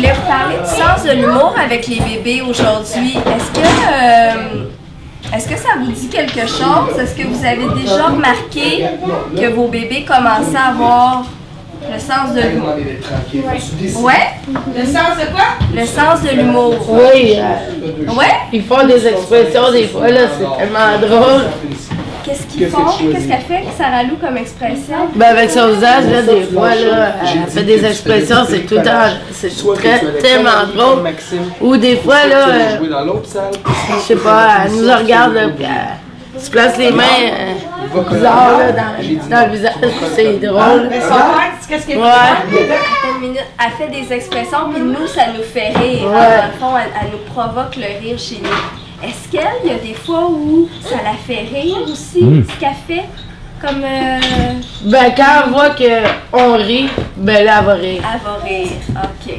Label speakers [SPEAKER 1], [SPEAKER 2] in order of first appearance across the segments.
[SPEAKER 1] voulais vous parler du sens de l'humour avec les bébés aujourd'hui. Est-ce que, euh, est-ce que ça vous dit quelque chose? Est-ce que vous avez déjà remarqué que vos bébés commençaient à avoir le sens de l'humour? Ouais?
[SPEAKER 2] Le sens de quoi?
[SPEAKER 1] Le sens de l'humour.
[SPEAKER 3] Oui, euh,
[SPEAKER 1] Ouais?
[SPEAKER 3] ils font des expressions des fois, là, c'est tellement drôle.
[SPEAKER 1] Qu'est-ce qu'ils font? Qu'est-ce qu'elle fait, Sarah Lou, comme expression?
[SPEAKER 3] Ben avec son visage, là, des fois, là, elle fait des expressions, c'est tout le temps, c'est très, tellement drôle. Ou des fois, là, euh, je sais pas, elle nous regarde, là, puis elle se place les mains euh, bizarres, là, dans, dans le visage, c'est drôle.
[SPEAKER 2] Le son qu'est-ce qu'elle
[SPEAKER 1] minute. Elle fait des expressions, puis nous, ça nous fait rire.
[SPEAKER 3] Ouais.
[SPEAKER 1] Dans le fond, elle, elle nous provoque le rire chez nous. Est-ce qu'elle, il y a des fois où ça la fait rire aussi, ce qu'elle fait? Comme euh,
[SPEAKER 3] Ben quand elle voit qu'on rit, ben là, elle va rire.
[SPEAKER 1] elle va rire. OK.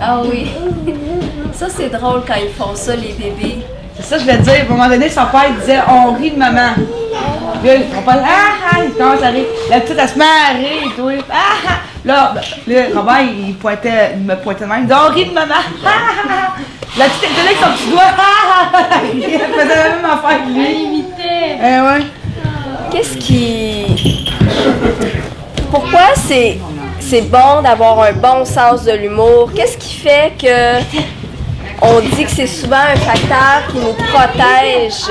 [SPEAKER 1] Ah oui. Ça, c'est drôle quand ils font ça, les bébés.
[SPEAKER 2] C'est ça, je vais te dire. À un moment donné, son père il disait On rit de maman. Puis là, son père, ah, ah, il commence à rire. La petite, elle se met à rire et tout. Ah, ah. Là, ben, là, Robert, il, pointait, il me pointait de même. Il disait On rit de maman. Ah, ah, ah. La petite, elle avec son petit doigt. Elle faisait la même affaire que lui. Eh ouais.
[SPEAKER 1] Qu'est-ce qui. Pourquoi c'est. C'est bon d'avoir un bon sens de l'humour? Qu'est-ce qui fait que on dit que c'est souvent un facteur qui nous protège?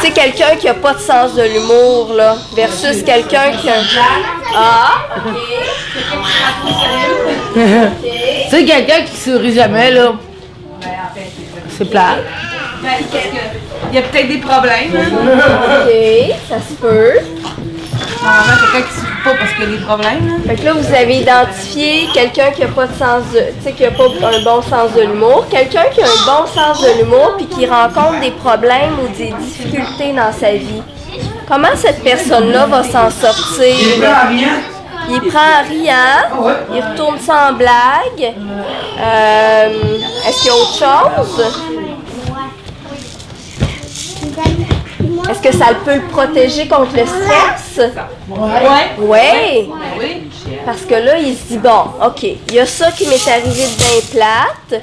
[SPEAKER 1] Tu sais, quelqu'un qui a pas de sens de l'humour, là, versus quelqu'un qui a un... Ah!
[SPEAKER 3] Tu sais, quelqu'un qui sourit jamais, là, c'est plat.
[SPEAKER 2] Il y a peut-être des problèmes. Hein?
[SPEAKER 1] OK, ça se peut.
[SPEAKER 2] Normalement, quelqu'un qui sourit pas parce qu'il y a des problèmes. hein.
[SPEAKER 1] Fait que là, vous avez identifié quelqu'un qui a pas de sens de... Tu sais, qui a pas un bon sens de l'humour. Quelqu'un qui a un bon sens de l'humour puis qui rencontre des problèmes ou des difficultés dans sa vie. Comment cette personne-là va s'en sortir? Il prend en riant, il retourne sans blague. Euh, Est-ce qu'il y a autre chose? Est-ce que ça peut le protéger contre le stress?
[SPEAKER 2] Ouais.
[SPEAKER 1] Oui.
[SPEAKER 2] Oui.
[SPEAKER 1] Parce que là, il se dit, bon, OK, il y a ça qui m'est arrivé de bien plate,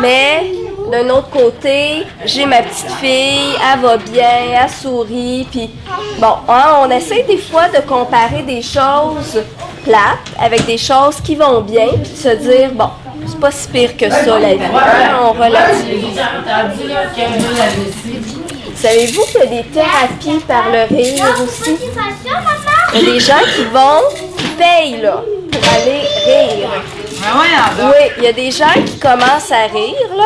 [SPEAKER 1] mais d'un autre côté, j'ai ma petite fille, elle va bien, elle sourit, puis bon, hein, on essaie des fois de comparer des choses plates avec des choses qui vont bien, puis de se dire, bon, c'est pas si pire que ça, la vie. hein, on relativise. Savez-vous qu'il y a des thérapies par le rire aussi? Il y a des gens qui vont, qui payent là, pour aller rire.
[SPEAKER 2] Donc.
[SPEAKER 1] Oui, il y a des gens qui commencent à rire, là.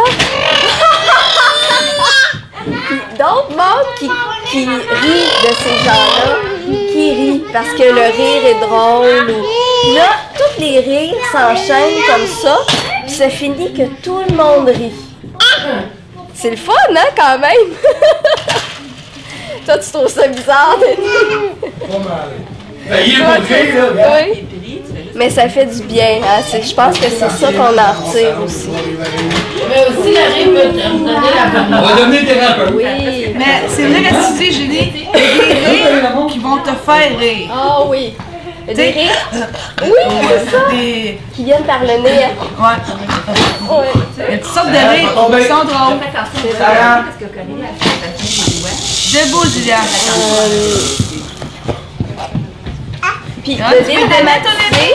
[SPEAKER 1] Puis d'autres mondes qui, qui rient de ces gens-là, qui rient parce que le rire est drôle. Ou... Là, tous les rires s'enchaînent comme ça, puis ça finit que tout le monde rit. C'est le fun, hein, quand même? Toi, tu trouves ça bizarre, Denis?
[SPEAKER 4] Ben, il est pas là.
[SPEAKER 1] Oui. Mais ça fait du bien. Hein? Je pense que c'est ça qu'on en retire aussi.
[SPEAKER 3] Mais aussi, te donner la
[SPEAKER 4] On va devenir thérapeute.
[SPEAKER 1] Oui.
[SPEAKER 2] Mais c'est vrai que tu dis, Julie, des rires qui vont te faire rire.
[SPEAKER 1] Ah oui. Des rires. Oui, c'est ça.
[SPEAKER 2] Des...
[SPEAKER 1] Qui viennent par le nez.
[SPEAKER 2] Ouais.
[SPEAKER 1] Oui.
[SPEAKER 2] Il y a toutes sortes de rires qui sont drôles.
[SPEAKER 4] Sarah.
[SPEAKER 2] Debout, Julia.
[SPEAKER 1] Puis
[SPEAKER 2] Ah,
[SPEAKER 1] de dédramatiser,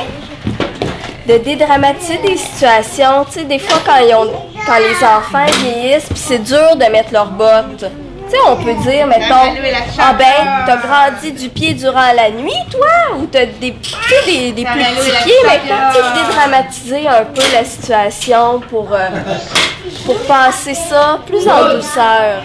[SPEAKER 1] de dédramatiser des situations. Tu sais, des fois, quand, ils ont, quand les enfants vieillissent, puis c'est dur de mettre leurs bottes. Tu sais, on peut dire, mettons, ah ben, t'as grandi du pied durant la nuit, toi, ou t'as des, tu sais, des, des plus petits pieds, maintenant, tu sais, dédramatiser un peu la situation pour, euh, pour passer ça plus en douceur.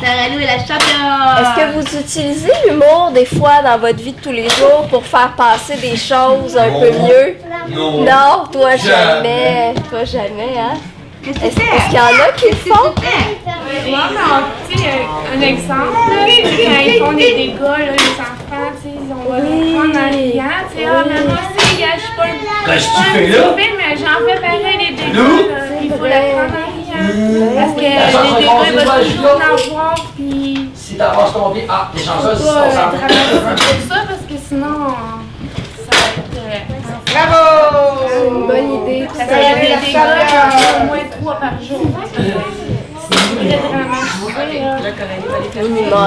[SPEAKER 1] Est-ce que vous utilisez l'humour des fois dans votre vie de tous les jours pour faire passer des choses un peu mieux?
[SPEAKER 4] Non.
[SPEAKER 1] Non, toi
[SPEAKER 4] Jamais.
[SPEAKER 1] jamais. Toi jamais, hein?
[SPEAKER 5] Qu'est-ce que
[SPEAKER 1] Est-ce qu'il y en a qui le font?
[SPEAKER 6] Ouais, mais on- tu sais, un, un exemple, là, quand ils font des dégâts, là, les enfants, tu sais, ils ont
[SPEAKER 1] Oui.
[SPEAKER 6] le prendre en riant, tu sais, ah, maman, aussi, gars, je suis pas une
[SPEAKER 4] Qu'est-ce que tu
[SPEAKER 6] un
[SPEAKER 4] fais là?
[SPEAKER 6] mais j'en fais pareil des dégâts, là, il faut les prendre en riant. Parce que les dégâts,
[SPEAKER 4] commence
[SPEAKER 6] il va
[SPEAKER 4] déjà,
[SPEAKER 6] toujours en avoir, puis
[SPEAKER 4] t'avances ton pied, ah, t'es chanceuse, on
[SPEAKER 6] euh,
[SPEAKER 4] s'en
[SPEAKER 6] dramatiser pour ça parce que sinon, ça va être. euh,
[SPEAKER 2] Bravo!
[SPEAKER 1] C'est une bonne idée.
[SPEAKER 6] ça va être des dégâts au moins trois par jour. C'est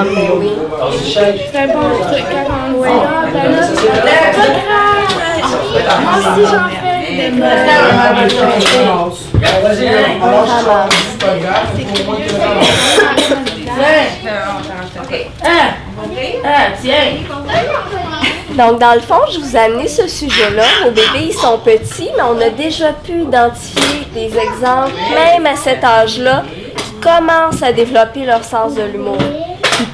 [SPEAKER 1] mais oui.
[SPEAKER 6] Bon truc quand on dit, ben là, c'est pas grave. Moi aussi, j'en fais des dégâts.
[SPEAKER 4] Vas-y, on lâche ça, c'est pas grave, faut au moins que tu le ramasses.
[SPEAKER 3] Tiens!
[SPEAKER 1] Donc, dans le fond, je vous ai amené ce sujet-là. Vos bébés, ils sont petits, mais on a déjà pu identifier des exemples, même à cet âge-là, qui commencent à développer leur sens de l'humour.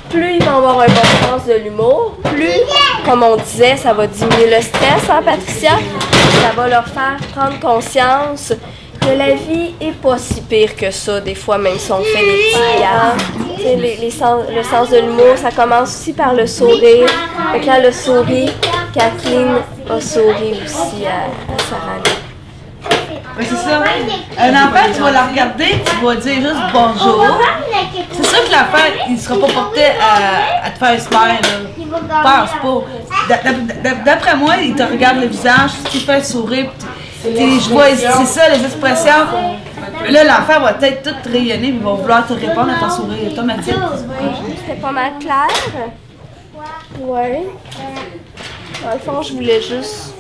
[SPEAKER 1] Plus ils vont avoir un bon sens de l'humour, plus, comme on disait, ça va diminuer le stress, hein, Patricia? Ça va leur faire prendre conscience que la vie est pas si pire que ça, des fois, même si on fait des petits le sens de l'humour, ça commence aussi par le sourire. Fait que là, le sourit, Kathleen a souri aussi à, Sarah.
[SPEAKER 2] C'est ça. Un enfant, tu vas la regarder, tu vas dire juste bonjour. C'est sûr que l'enfant, il sera pas porté à, te faire smile. Pense pas. D'a- d'a- d'a- D'après moi, il te regarde le visage, tu fais sourire, pis t'es- je vois, c'est ça, les expressions. Là, l'enfant va peut-être tout rayonner, puis il va vouloir te répondre à ton sourire automatique.
[SPEAKER 1] C'était pas mal clair? Ouais. Dans le fond, je voulais juste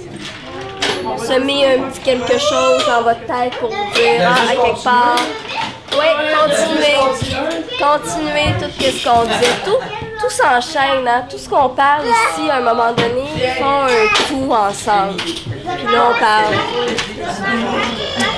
[SPEAKER 1] semer un petit quelque chose dans votre tête pour vous dire, ah, à quelque part. Oui, continuez. Continuez tout ce qu'on disait. Tout, tout s'enchaîne, hein? Tout ce qu'on parle ici, à un moment donné, ils font un tout ensemble. Puis là, on parle.